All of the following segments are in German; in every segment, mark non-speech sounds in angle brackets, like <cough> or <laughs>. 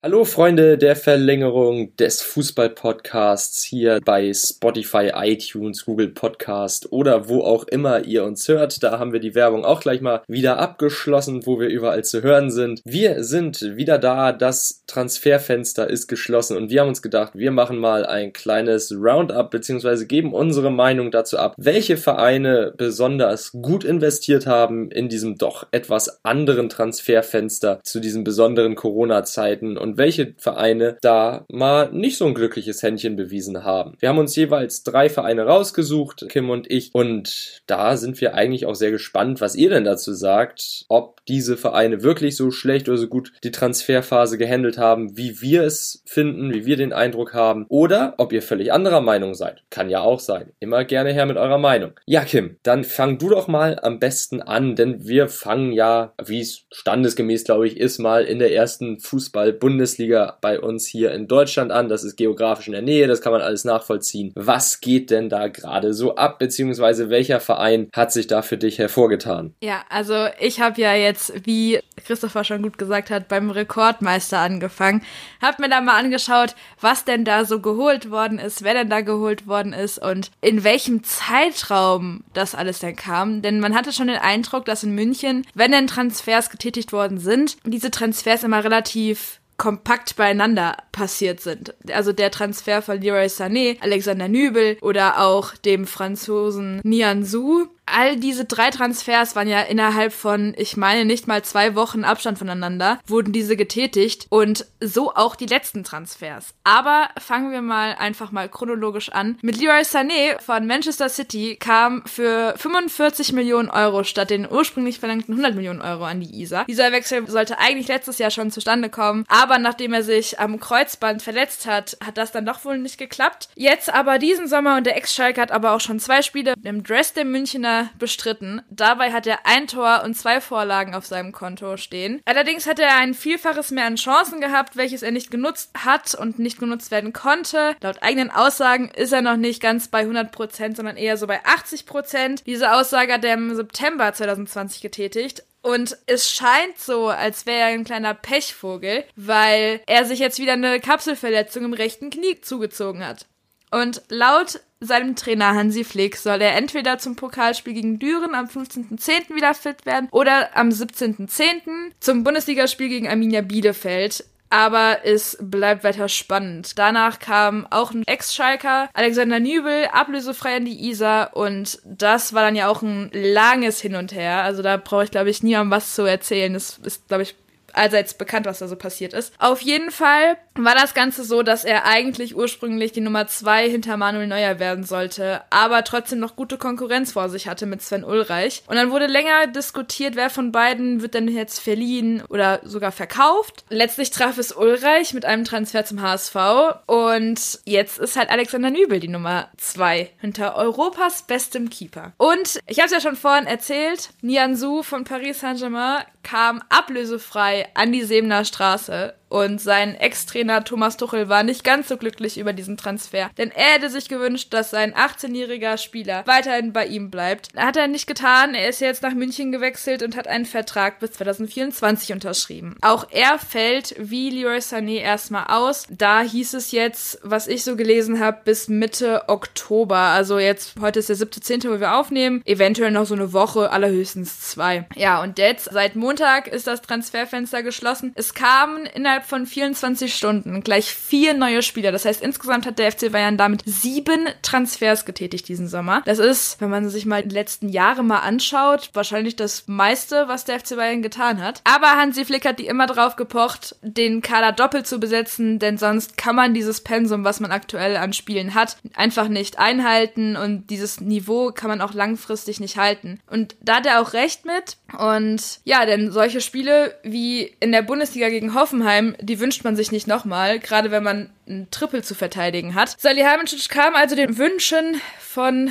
Hallo Freunde der Verlängerung des Fußball-Podcasts hier bei Spotify, iTunes, Google Podcast oder wo auch immer ihr uns hört. Da haben wir die Werbung auch gleich mal wieder abgeschlossen, wo wir überall zu hören sind. Wir sind wieder da, das Transferfenster ist geschlossen und wir haben uns gedacht, wir machen mal ein kleines Roundup beziehungsweise geben unsere Meinung dazu ab, welche Vereine besonders gut investiert haben in diesem doch etwas anderen Transferfenster zu diesen besonderen Corona-Zeiten welche Vereine da mal nicht so ein glückliches Händchen bewiesen haben. Wir haben uns jeweils drei Vereine rausgesucht, Kim und ich, und da sind wir eigentlich auch sehr gespannt, was ihr denn dazu sagt, ob diese Vereine wirklich so schlecht oder so gut die Transferphase gehandelt haben, wie wir es finden, wie wir den Eindruck haben, oder ob ihr völlig anderer Meinung seid. Kann ja auch sein. Immer gerne her mit eurer Meinung. Ja, Kim, dann fang du doch mal am besten an, denn wir fangen ja, wie es standesgemäß, glaube ich, ist, mal in der ersten Fußball-Bundesliga Bundesliga bei uns hier in Deutschland an. Das ist geografisch in der Nähe, das kann man alles nachvollziehen. Was geht denn da gerade so ab, beziehungsweise welcher Verein hat sich da für dich hervorgetan? Ja, also ich habe ja jetzt, wie Christopher schon gut gesagt hat, beim Rekordmeister angefangen. Hab mir da mal angeschaut, was denn da so geholt worden ist, wer denn da geholt worden ist und in welchem Zeitraum das alles denn kam. Denn man hatte schon den Eindruck, dass in München, wenn denn Transfers getätigt worden sind, diese Transfers immer relativ kompakt beieinander passiert sind. Also der Transfer von Leroy Sané, Alexander Nübel oder auch dem Franzosen Nian Su all diese drei Transfers waren ja innerhalb von, ich meine, nicht mal zwei Wochen Abstand voneinander, wurden diese getätigt und so auch die letzten Transfers. Aber fangen wir mal einfach mal chronologisch an. Mit Leroy Sané von Manchester City kam für 45 Millionen Euro statt den ursprünglich verlangten 100 Millionen Euro an die ISA. Dieser Wechsel sollte eigentlich letztes Jahr schon zustande kommen, aber nachdem er sich am Kreuzband verletzt hat, hat das dann doch wohl nicht geklappt. Jetzt aber diesen Sommer und der Ex-Schalke hat aber auch schon zwei Spiele im Dress der Münchner bestritten. Dabei hat er ein Tor und zwei Vorlagen auf seinem Konto stehen. Allerdings hat er ein Vielfaches mehr an Chancen gehabt, welches er nicht genutzt hat und nicht genutzt werden konnte. Laut eigenen Aussagen ist er noch nicht ganz bei 100%, sondern eher so bei 80%. Diese Aussage hat er im September 2020 getätigt. Und es scheint so, als wäre er ein kleiner Pechvogel, weil er sich jetzt wieder eine Kapselverletzung im rechten Knie zugezogen hat. Und laut seinem Trainer Hansi Flick soll er entweder zum Pokalspiel gegen Düren am 15.10. wieder fit werden oder am 17.10. zum Bundesligaspiel gegen Arminia Bielefeld. Aber es bleibt weiter spannend. Danach kam auch ein Ex-Schalker, Alexander Nübel, ablösefrei an die Isar und das war dann ja auch ein langes Hin und Her. Also da brauche ich, glaube ich, nie um was zu erzählen. Das ist, glaube ich, allseits bekannt, was da so passiert ist. Auf jeden Fall war das Ganze so, dass er eigentlich ursprünglich die Nummer zwei hinter Manuel Neuer werden sollte, aber trotzdem noch gute Konkurrenz vor sich hatte mit Sven Ulreich. Und dann wurde länger diskutiert, wer von beiden wird denn jetzt verliehen oder sogar verkauft. Letztlich traf es Ulreich mit einem Transfer zum HSV und jetzt ist halt Alexander Nübel die Nummer zwei hinter Europas bestem Keeper. Und ich habe es ja schon vorhin erzählt, Nian Su von Paris Saint-Germain kam ablösefrei an die Sebener Straße und sein Ex-Trainer Thomas Tuchel war nicht ganz so glücklich über diesen Transfer, denn er hätte sich gewünscht, dass sein 18-jähriger Spieler weiterhin bei ihm bleibt. Hat er nicht getan. Er ist jetzt nach München gewechselt und hat einen Vertrag bis 2024 unterschrieben. Auch er fällt wie Leroy Sané erstmal aus. Da hieß es jetzt, was ich so gelesen habe, bis Mitte Oktober. Also jetzt, heute ist der 7.10., wo wir aufnehmen. Eventuell noch so eine Woche, allerhöchstens zwei. Ja, und jetzt, seit Montag ist das Transferfenster geschlossen. Es kamen innerhalb innerhalb von 24 Stunden gleich vier neue Spieler. Das heißt, insgesamt hat der FC Bayern damit sieben Transfers getätigt diesen Sommer. Das ist, wenn man sich mal die letzten Jahre mal anschaut, wahrscheinlich das meiste, was der FC Bayern getan hat. Aber Hansi Flick hat die immer drauf gepocht, den Kader doppelt zu besetzen, denn sonst kann man dieses Pensum, was man aktuell an Spielen hat, einfach nicht einhalten und dieses Niveau kann man auch langfristig nicht halten. Und da hat er auch recht mit. Und ja, denn solche Spiele wie in der Bundesliga gegen Hoffenheim die wünscht man sich nicht nochmal, gerade wenn man ein Triple zu verteidigen hat. Salihamidzic kam also den Wünschen von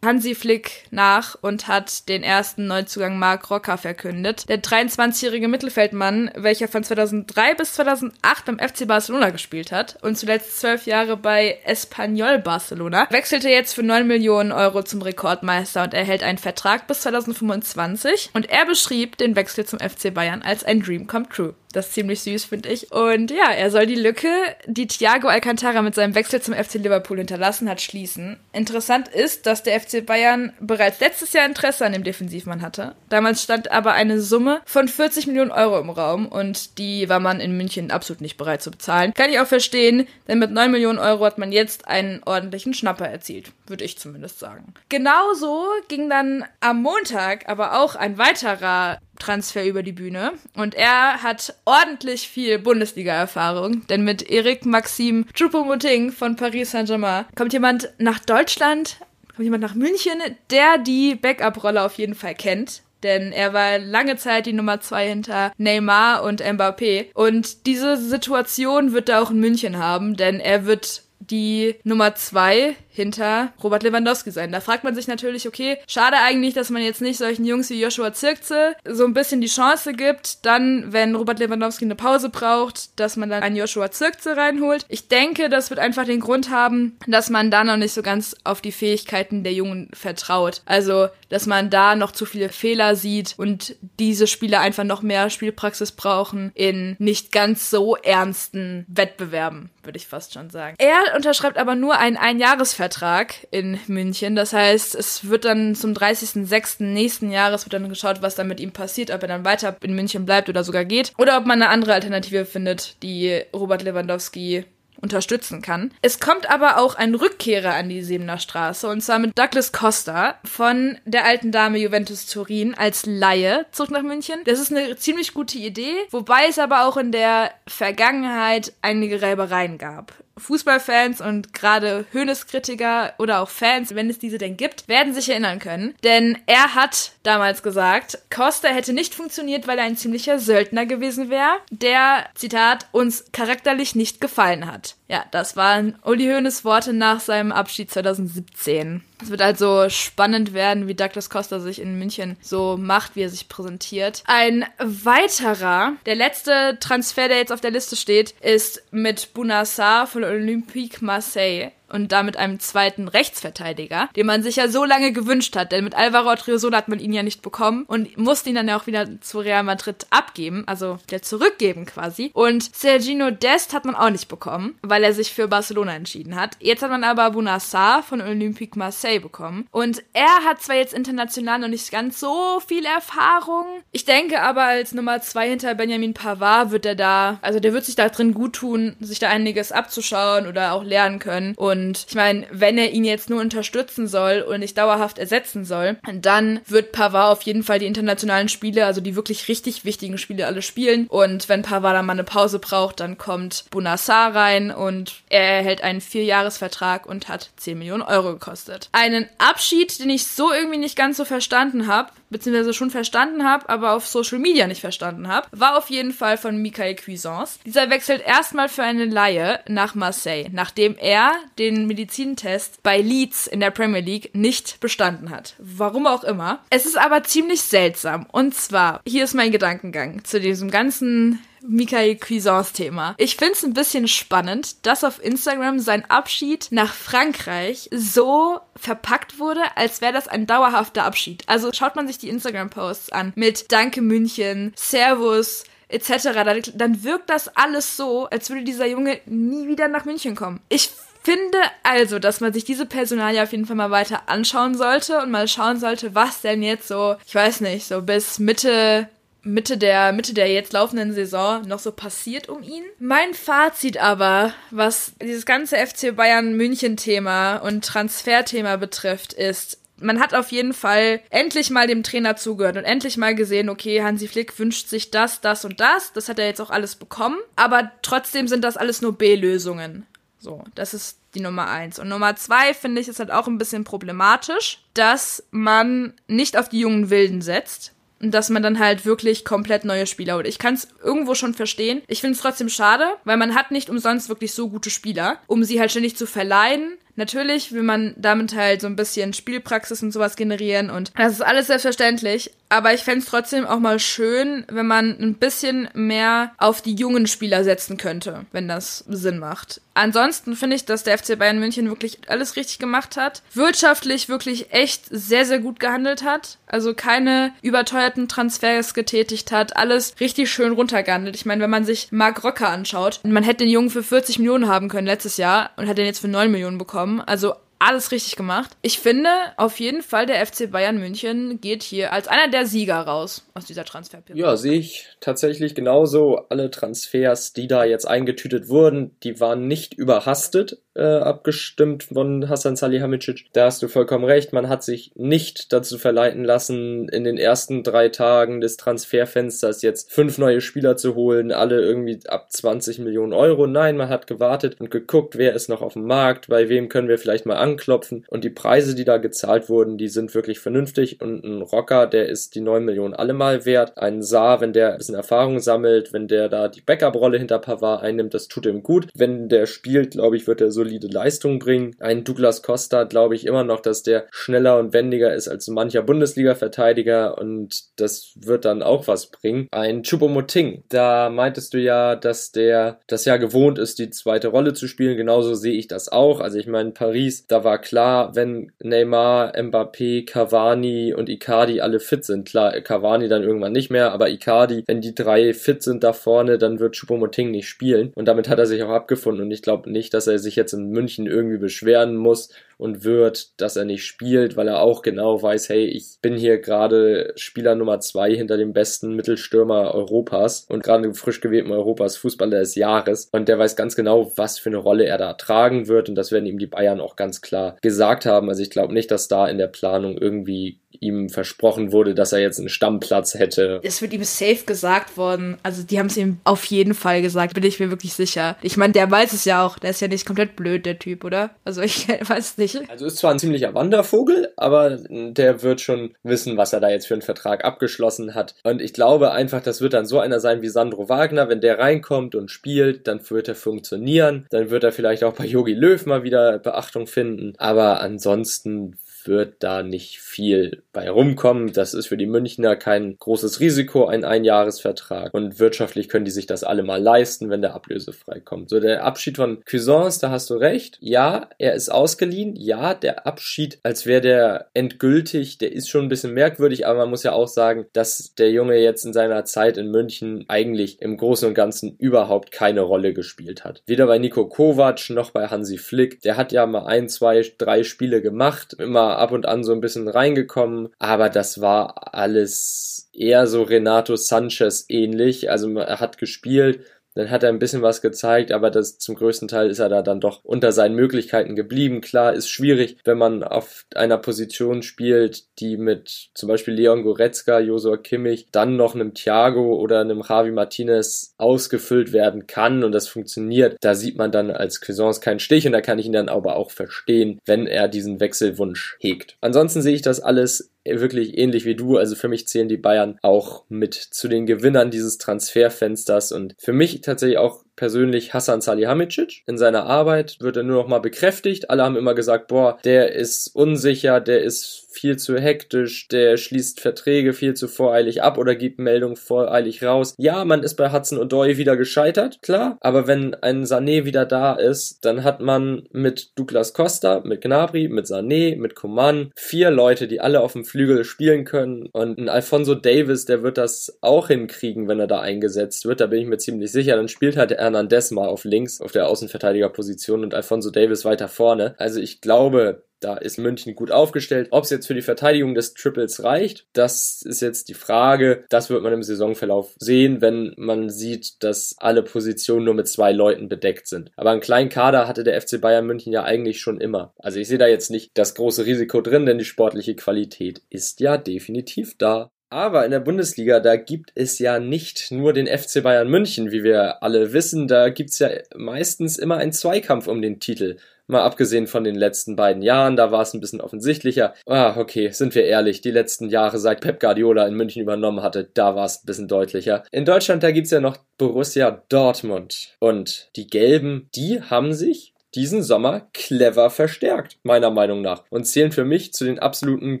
Hansi Flick nach und hat den ersten Neuzugang Marc Rocker verkündet. Der 23-jährige Mittelfeldmann, welcher von 2003 bis 2008 beim FC Barcelona gespielt hat und zuletzt zwölf Jahre bei Espanyol Barcelona, wechselte jetzt für 9 Millionen Euro zum Rekordmeister und erhält einen Vertrag bis 2025. Und er beschrieb den Wechsel zum FC Bayern als ein Dream come true. Das ist ziemlich süß, finde ich. Und ja, er soll die Lücke, die Thiago Alcantara mit seinem Wechsel zum FC Liverpool hinterlassen hat, schließen. Interessant ist, dass der FC Bayern bereits letztes Jahr Interesse an dem Defensivmann hatte. Damals stand aber eine Summe von 40 Millionen Euro im Raum und die war man in München absolut nicht bereit zu bezahlen. Kann ich auch verstehen, denn mit 9 Millionen Euro hat man jetzt einen ordentlichen Schnapper erzielt, würde ich zumindest sagen. Genauso ging dann am Montag aber auch ein weiterer Transfer über die Bühne. Und er hat ordentlich viel Bundesliga-Erfahrung, denn mit Eric Maxim Choupo-Moting von Paris Saint-Germain kommt jemand nach Deutschland, kommt jemand nach München, der die Backup-Rolle auf jeden Fall kennt. Denn er war lange Zeit die Nummer zwei hinter Neymar und Mbappé. Und diese Situation wird er auch in München haben, denn er wird die Nummer zwei hinter Robert Lewandowski sein. Da fragt man sich natürlich, okay, schade eigentlich, dass man jetzt nicht solchen Jungs wie Joshua Zirkze so ein bisschen die Chance gibt, dann, wenn Robert Lewandowski eine Pause braucht, dass man dann einen Joshua Zirkze reinholt. Ich denke, das wird einfach den Grund haben, dass man da noch nicht so ganz auf die Fähigkeiten der Jungen vertraut. Also, dass man da noch zu viele Fehler sieht und diese Spieler einfach noch mehr Spielpraxis brauchen in nicht ganz so ernsten Wettbewerben, würde ich fast schon sagen. Er unterschreibt aber nur einen Einjahresvertrag Vertrag in München. Das heißt, es wird dann zum 30.06. nächsten Jahres wird dann geschaut, was dann mit ihm passiert, ob er dann weiter in München bleibt oder sogar geht. Oder ob man eine andere Alternative findet, die Robert Lewandowski unterstützen kann. Es kommt aber auch ein Rückkehrer an die Siebener Straße und zwar mit Douglas Costa von der alten Dame Juventus Turin als Laie zurück nach München. Das ist eine ziemlich gute Idee, wobei es aber auch in der Vergangenheit einige Reibereien gab. Fußballfans und gerade Höhneskritiker oder auch Fans, wenn es diese denn gibt, werden sich erinnern können. Denn er hat damals gesagt, Costa hätte nicht funktioniert, weil er ein ziemlicher Söldner gewesen wäre, der, Zitat, uns charakterlich nicht gefallen hat. Ja, das waren Uli Hoeneß Worte nach seinem Abschied 2017. Es wird also spannend werden, wie Douglas Costa sich in München so macht, wie er sich präsentiert. Ein weiterer, der letzte Transfer, der jetzt auf der Liste steht, ist mit Bunassar von Olympique Marseille und damit einem zweiten Rechtsverteidiger, den man sich ja so lange gewünscht hat, denn mit Alvaro Odriozola hat man ihn ja nicht bekommen und musste ihn dann ja auch wieder zu Real Madrid abgeben, also wieder zurückgeben quasi. Und Sergino Dest hat man auch nicht bekommen, weil er sich für Barcelona entschieden hat. Jetzt hat man aber Bunassar von Olympique Marseille bekommen und er hat zwar jetzt international noch nicht ganz so viel Erfahrung, ich denke aber als Nummer zwei hinter Benjamin Pavard wird er da, also der wird sich da drin gut tun, sich da einiges abzuschauen oder auch lernen können und und ich meine, wenn er ihn jetzt nur unterstützen soll und nicht dauerhaft ersetzen soll, dann wird Pavard auf jeden Fall die internationalen Spiele, also die wirklich richtig wichtigen Spiele alle spielen. Und wenn Pavard dann mal eine Pause braucht, dann kommt Bonassar rein und er erhält einen Vierjahresvertrag und hat 10 Millionen Euro gekostet. Einen Abschied, den ich so irgendwie nicht ganz so verstanden habe, beziehungsweise schon verstanden habe, aber auf Social Media nicht verstanden habe, war auf jeden Fall von Michael Cuisance. Dieser wechselt erstmal für eine Laie nach Marseille, nachdem er den Medizintest bei Leeds in der Premier League nicht bestanden hat. Warum auch immer. Es ist aber ziemlich seltsam. Und zwar, hier ist mein Gedankengang zu diesem ganzen Michael Cuisance Thema. Ich finde es ein bisschen spannend, dass auf Instagram sein Abschied nach Frankreich so verpackt wurde, als wäre das ein dauerhafter Abschied. Also schaut man sich die Instagram-Posts an mit Danke München, Servus, etc., dann wirkt das alles so, als würde dieser Junge nie wieder nach München kommen. Ich finde also, dass man sich diese Personalie auf jeden Fall mal weiter anschauen sollte und mal schauen sollte, was denn jetzt so, ich weiß nicht, so bis Mitte Mitte der, Mitte der jetzt laufenden Saison noch so passiert um ihn. Mein Fazit aber, was dieses ganze FC Bayern München Thema und Transferthema betrifft, ist, man hat auf jeden Fall endlich mal dem Trainer zugehört und endlich mal gesehen, okay, Hansi Flick wünscht sich das, das und das. Das hat er jetzt auch alles bekommen. Aber trotzdem sind das alles nur B-Lösungen. So, das ist die Nummer eins. Und Nummer zwei finde ich ist halt auch ein bisschen problematisch, dass man nicht auf die jungen Wilden setzt dass man dann halt wirklich komplett neue Spieler holt. Ich kann es irgendwo schon verstehen. Ich finde es trotzdem schade, weil man hat nicht umsonst wirklich so gute Spieler, um sie halt ständig zu verleihen, Natürlich will man damit halt so ein bisschen Spielpraxis und sowas generieren und das ist alles selbstverständlich. Aber ich fände es trotzdem auch mal schön, wenn man ein bisschen mehr auf die jungen Spieler setzen könnte, wenn das Sinn macht. Ansonsten finde ich, dass der FC Bayern München wirklich alles richtig gemacht hat. Wirtschaftlich wirklich echt sehr, sehr gut gehandelt hat. Also keine überteuerten Transfers getätigt hat. Alles richtig schön runtergehandelt. Ich meine, wenn man sich Marc Rocker anschaut, man hätte den Jungen für 40 Millionen haben können letztes Jahr und hat den jetzt für 9 Millionen bekommen. Also alles richtig gemacht. Ich finde auf jeden Fall, der FC Bayern München geht hier als einer der Sieger raus aus dieser Transferperiode. Ja, sehe ich tatsächlich genauso. Alle Transfers, die da jetzt eingetütet wurden, die waren nicht überhastet äh, abgestimmt von Hassan Salihamidzic. Da hast du vollkommen recht. Man hat sich nicht dazu verleiten lassen, in den ersten drei Tagen des Transferfensters jetzt fünf neue Spieler zu holen, alle irgendwie ab 20 Millionen Euro. Nein, man hat gewartet und geguckt, wer ist noch auf dem Markt, bei wem können wir vielleicht mal anklopfen. Und die Preise, die da gezahlt wurden, die sind wirklich vernünftig. Und ein Rocker, der ist die 9 Millionen allemal wert. Ein Saar, wenn der ein bisschen Erfahrung sammelt, wenn der da die Backup-Rolle hinter Pavard einnimmt, das tut ihm gut. Wenn der spielt, glaube ich, wird er solide Leistung bringen. Ein Douglas Costa glaube ich immer noch, dass der schneller und wendiger ist als mancher Bundesliga-Verteidiger und das wird dann auch was bringen. Ein Chupomoting, da meintest du ja, dass der das ja gewohnt ist, die zweite Rolle zu spielen. Genauso sehe ich das auch. Also ich meine, Paris, da war klar, wenn Neymar, Mbappé, Cavani und Icardi alle fit sind, klar, Cavani dann irgendwann nicht mehr, aber Icardi, wenn die drei fit sind da vorne, dann wird Chupomoting nicht spielen und damit hat er sich auch abgefunden und ich glaube nicht, dass er sich jetzt in München irgendwie beschweren muss und wird, dass er nicht spielt, weil er auch genau weiß, hey, ich bin hier gerade Spieler Nummer zwei hinter dem besten Mittelstürmer Europas und gerade frisch gewählten Europas Fußballer des Jahres und der weiß ganz genau, was für eine Rolle er da tragen wird und das werden ihm die Bayern auch ganz klar gesagt haben. Also ich glaube nicht, dass da in der Planung irgendwie ihm versprochen wurde, dass er jetzt einen Stammplatz hätte. Es wird ihm safe gesagt worden. Also die haben es ihm auf jeden Fall gesagt, bin ich mir wirklich sicher. Ich meine, der weiß es ja auch. Der ist ja nicht komplett blöd, der Typ, oder? Also ich <laughs> weiß nicht. Also ist zwar ein ziemlicher Wandervogel, aber der wird schon wissen, was er da jetzt für einen Vertrag abgeschlossen hat. Und ich glaube einfach, das wird dann so einer sein wie Sandro Wagner. Wenn der reinkommt und spielt, dann wird er funktionieren. Dann wird er vielleicht auch bei Yogi Löw mal wieder Beachtung finden. Aber ansonsten wird da nicht viel bei rumkommen. Das ist für die Münchner kein großes Risiko, ein Einjahresvertrag. Und wirtschaftlich können die sich das alle mal leisten, wenn der ablösefrei kommt. So, der Abschied von Cuisance, da hast du recht. Ja, er ist ausgeliehen. Ja, der Abschied, als wäre der endgültig, der ist schon ein bisschen merkwürdig, aber man muss ja auch sagen, dass der Junge jetzt in seiner Zeit in München eigentlich im Großen und Ganzen überhaupt keine Rolle gespielt hat. Weder bei Nico Kovac noch bei Hansi Flick. Der hat ja mal ein, zwei, drei Spiele gemacht, immer ab und an so ein bisschen reingekommen, aber das war alles eher so Renato Sanchez ähnlich. Also er hat gespielt, dann hat er ein bisschen was gezeigt, aber das zum größten Teil ist er da dann doch unter seinen Möglichkeiten geblieben. Klar, ist schwierig, wenn man auf einer Position spielt, die mit zum Beispiel Leon Goretzka, Josua Kimmich, dann noch einem Thiago oder einem Javi Martinez ausgefüllt werden kann und das funktioniert. Da sieht man dann als Cuisance keinen Stich und da kann ich ihn dann aber auch verstehen, wenn er diesen Wechselwunsch hegt. Ansonsten sehe ich das alles wirklich ähnlich wie du. Also für mich zählen die Bayern auch mit zu den Gewinnern dieses Transferfensters und für mich tatsächlich auch persönlich Hassan Salihamidzic. In seiner Arbeit wird er nur noch mal bekräftigt. Alle haben immer gesagt, boah, der ist unsicher, der ist viel zu hektisch, der schließt Verträge viel zu voreilig ab oder gibt Meldungen voreilig raus. Ja, man ist bei Hudson O'Doy wieder gescheitert, klar, aber wenn ein Sané wieder da ist, dann hat man mit Douglas Costa, mit Gnabry, mit Sané, mit Coman vier Leute, die alle auf dem Flügel spielen können und ein Alfonso Davis, der wird das auch hinkriegen, wenn er da eingesetzt wird, da bin ich mir ziemlich sicher. Dann spielt halt Hernandez mal auf links auf der Außenverteidigerposition und Alfonso Davis weiter vorne. Also ich glaube, da ist München gut aufgestellt. Ob es jetzt für die Verteidigung des Triples reicht, das ist jetzt die Frage. Das wird man im Saisonverlauf sehen, wenn man sieht, dass alle Positionen nur mit zwei Leuten bedeckt sind. Aber einen kleinen Kader hatte der FC Bayern München ja eigentlich schon immer. Also ich sehe da jetzt nicht das große Risiko drin, denn die sportliche Qualität ist ja definitiv da. Aber in der Bundesliga, da gibt es ja nicht nur den FC Bayern München, wie wir alle wissen. Da gibt's ja meistens immer einen Zweikampf um den Titel. Mal abgesehen von den letzten beiden Jahren, da war es ein bisschen offensichtlicher. Ah, okay, sind wir ehrlich, die letzten Jahre, seit Pep Guardiola in München übernommen hatte, da war es ein bisschen deutlicher. In Deutschland, da gibt's ja noch Borussia Dortmund. Und die Gelben, die haben sich diesen Sommer clever verstärkt, meiner Meinung nach. Und zählen für mich zu den absoluten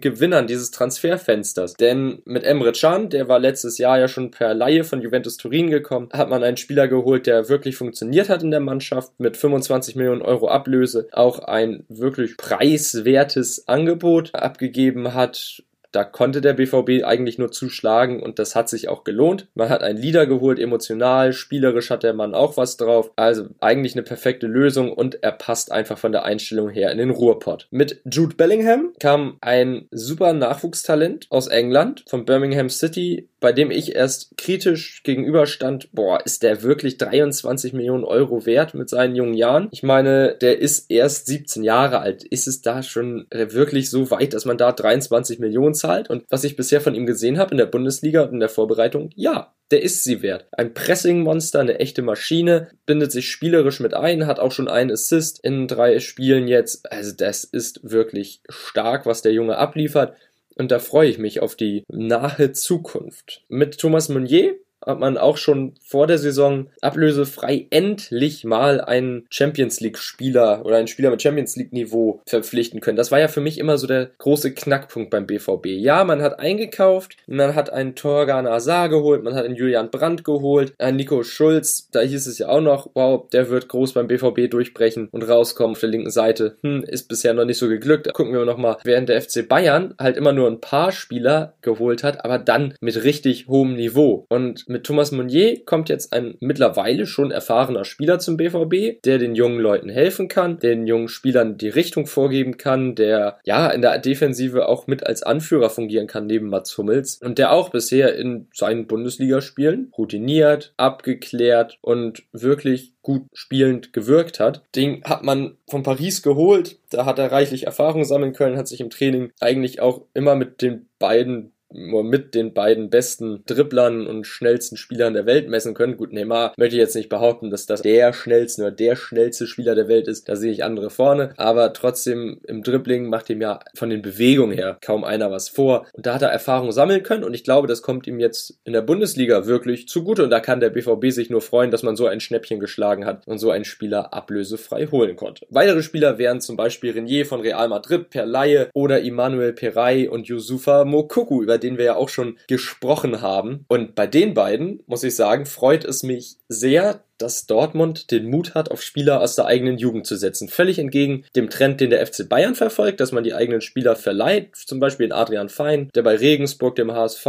Gewinnern dieses Transferfensters. Denn mit Emre Can, der war letztes Jahr ja schon per Laie von Juventus Turin gekommen, hat man einen Spieler geholt, der wirklich funktioniert hat in der Mannschaft, mit 25 Millionen Euro Ablöse, auch ein wirklich preiswertes Angebot abgegeben hat da konnte der BVB eigentlich nur zuschlagen und das hat sich auch gelohnt. Man hat einen Leader geholt, emotional, spielerisch hat der Mann auch was drauf. Also eigentlich eine perfekte Lösung und er passt einfach von der Einstellung her in den Ruhrpott. Mit Jude Bellingham kam ein super Nachwuchstalent aus England von Birmingham City, bei dem ich erst kritisch gegenüberstand, boah, ist der wirklich 23 Millionen Euro wert mit seinen jungen Jahren? Ich meine, der ist erst 17 Jahre alt. Ist es da schon wirklich so weit, dass man da 23 Millionen zahlt. Und was ich bisher von ihm gesehen habe in der Bundesliga und in der Vorbereitung, ja, der ist sie wert. Ein Pressing-Monster, eine echte Maschine, bindet sich spielerisch mit ein, hat auch schon einen Assist in drei Spielen jetzt. Also das ist wirklich stark, was der Junge abliefert. Und da freue ich mich auf die nahe Zukunft. Mit Thomas Meunier hat man auch schon vor der Saison ablösefrei endlich mal einen Champions League Spieler oder einen Spieler mit Champions League Niveau verpflichten können. Das war ja für mich immer so der große Knackpunkt beim BVB. Ja, man hat eingekauft, man hat einen Torgan Azar geholt, man hat einen Julian Brandt geholt, einen Nico Schulz, da hieß es ja auch noch, wow, der wird groß beim BVB durchbrechen und rauskommen auf der linken Seite. Hm, ist bisher noch nicht so geglückt. Da gucken wir noch mal, während der FC Bayern halt immer nur ein paar Spieler geholt hat, aber dann mit richtig hohem Niveau und mit Thomas Meunier kommt jetzt ein mittlerweile schon erfahrener Spieler zum BVB, der den jungen Leuten helfen kann, den jungen Spielern die Richtung vorgeben kann, der ja in der Defensive auch mit als Anführer fungieren kann neben Mats Hummels und der auch bisher in seinen Bundesligaspielen routiniert, abgeklärt und wirklich gut spielend gewirkt hat. Den hat man von Paris geholt, da hat er reichlich Erfahrung sammeln können, hat sich im Training eigentlich auch immer mit den beiden mit den beiden besten Dribblern und schnellsten Spielern der Welt messen können. Gut, Neymar möchte ich jetzt nicht behaupten, dass das der schnellste oder der schnellste Spieler der Welt ist. Da sehe ich andere vorne. Aber trotzdem im Dribbling macht ihm ja von den Bewegungen her kaum einer was vor. Und da hat er Erfahrung sammeln können. Und ich glaube, das kommt ihm jetzt in der Bundesliga wirklich zugute. Und da kann der BVB sich nur freuen, dass man so ein Schnäppchen geschlagen hat und so einen Spieler ablösefrei holen konnte. Weitere Spieler wären zum Beispiel Renier von Real Madrid per Laie oder Immanuel Peray und Yusufa Mokuku, über den wir ja auch schon gesprochen haben. Und bei den beiden, muss ich sagen, freut es mich sehr, dass Dortmund den Mut hat, auf Spieler aus der eigenen Jugend zu setzen. Völlig entgegen dem Trend, den der FC Bayern verfolgt, dass man die eigenen Spieler verleiht. Zum Beispiel in Adrian Fein, der bei Regensburg, dem HSV,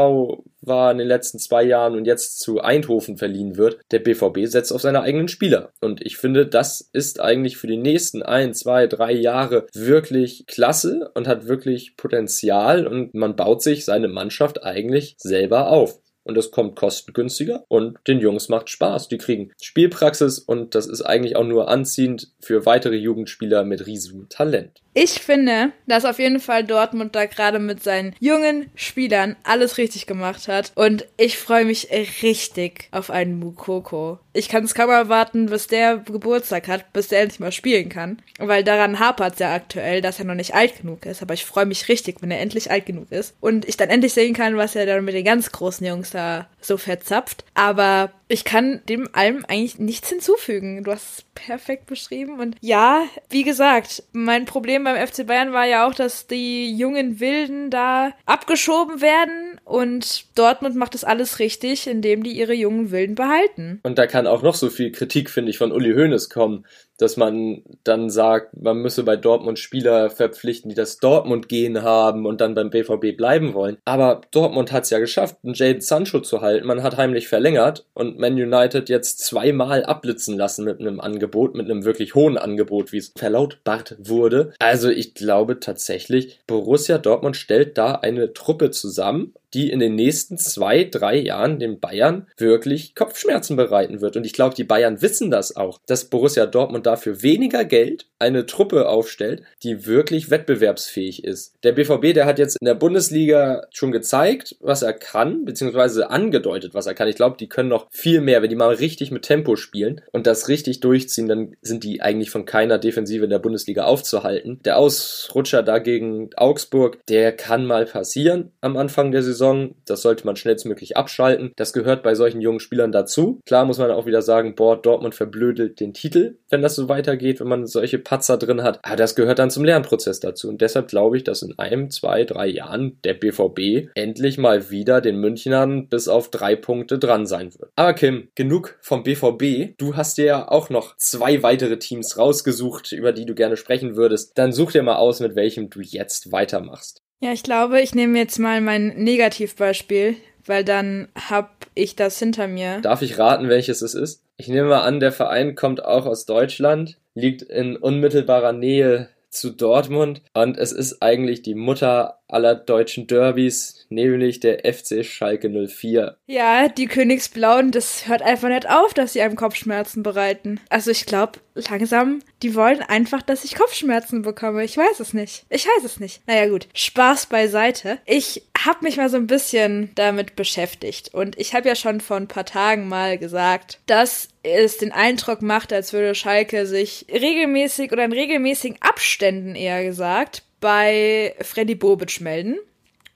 war in den letzten zwei Jahren und jetzt zu Eindhoven verliehen wird. Der BVB setzt auf seine eigenen Spieler. Und ich finde, das ist eigentlich für die nächsten ein, zwei, drei Jahre wirklich klasse und hat wirklich Potenzial und man baut sich seine Mannschaft eigentlich selber auf und es kommt kostengünstiger und den Jungs macht Spaß. Die kriegen Spielpraxis und das ist eigentlich auch nur anziehend für weitere Jugendspieler mit riesigem Talent. Ich finde, dass auf jeden Fall Dortmund da gerade mit seinen jungen Spielern alles richtig gemacht hat. Und ich freue mich richtig auf einen Mukoko. Ich kann es kaum erwarten, bis der Geburtstag hat, bis der endlich mal spielen kann. Weil daran hapert es ja aktuell, dass er noch nicht alt genug ist. Aber ich freue mich richtig, wenn er endlich alt genug ist. Und ich dann endlich sehen kann, was er dann mit den ganz großen Jungs da so verzapft. Aber ich kann dem allem eigentlich nichts hinzufügen. Du hast es perfekt beschrieben. Und ja, wie gesagt, mein Problem beim FC Bayern war ja auch, dass die jungen Wilden da abgeschoben werden und Dortmund macht das alles richtig, indem die ihre jungen Wilden behalten. Und da kann auch noch so viel Kritik, finde ich, von Uli Hoeneß kommen dass man dann sagt, man müsse bei Dortmund Spieler verpflichten, die das Dortmund-Gehen haben und dann beim BVB bleiben wollen. Aber Dortmund hat es ja geschafft, einen Jadon Sancho zu halten. Man hat heimlich verlängert und Man United jetzt zweimal abblitzen lassen mit einem Angebot, mit einem wirklich hohen Angebot, wie es verlautbart wurde. Also ich glaube tatsächlich, Borussia Dortmund stellt da eine Truppe zusammen, die in den nächsten zwei, drei Jahren den Bayern wirklich Kopfschmerzen bereiten wird. Und ich glaube, die Bayern wissen das auch, dass Borussia Dortmund dafür weniger Geld eine Truppe aufstellt, die wirklich wettbewerbsfähig ist. Der BVB, der hat jetzt in der Bundesliga schon gezeigt, was er kann, beziehungsweise angedeutet, was er kann. Ich glaube, die können noch viel mehr, wenn die mal richtig mit Tempo spielen und das richtig durchziehen, dann sind die eigentlich von keiner Defensive in der Bundesliga aufzuhalten. Der Ausrutscher dagegen Augsburg, der kann mal passieren am Anfang der Saison Saison. Das sollte man schnellstmöglich abschalten. Das gehört bei solchen jungen Spielern dazu. Klar muss man auch wieder sagen, boah, Dortmund verblödelt den Titel, wenn das so weitergeht, wenn man solche Patzer drin hat. Aber das gehört dann zum Lernprozess dazu. Und deshalb glaube ich, dass in einem, zwei, drei Jahren der BVB endlich mal wieder den Münchnern bis auf drei Punkte dran sein wird. Aber Kim, genug vom BVB. Du hast dir ja auch noch zwei weitere Teams rausgesucht, über die du gerne sprechen würdest. Dann such dir mal aus, mit welchem du jetzt weitermachst. Ja, ich glaube, ich nehme jetzt mal mein Negativbeispiel, weil dann hab ich das hinter mir. Darf ich raten, welches es ist? Ich nehme mal an, der Verein kommt auch aus Deutschland, liegt in unmittelbarer Nähe zu Dortmund und es ist eigentlich die Mutter aller deutschen Derbys, nämlich der FC Schalke 04. Ja, die Königsblauen, das hört einfach nicht auf, dass sie einem Kopfschmerzen bereiten. Also ich glaube, langsam, die wollen einfach, dass ich Kopfschmerzen bekomme. Ich weiß es nicht. Ich weiß es nicht. Naja gut, Spaß beiseite. Ich habe mich mal so ein bisschen damit beschäftigt und ich habe ja schon vor ein paar Tagen mal gesagt, dass es den Eindruck macht, als würde Schalke sich regelmäßig oder in regelmäßigen Abständen eher gesagt bei Freddy Bobic melden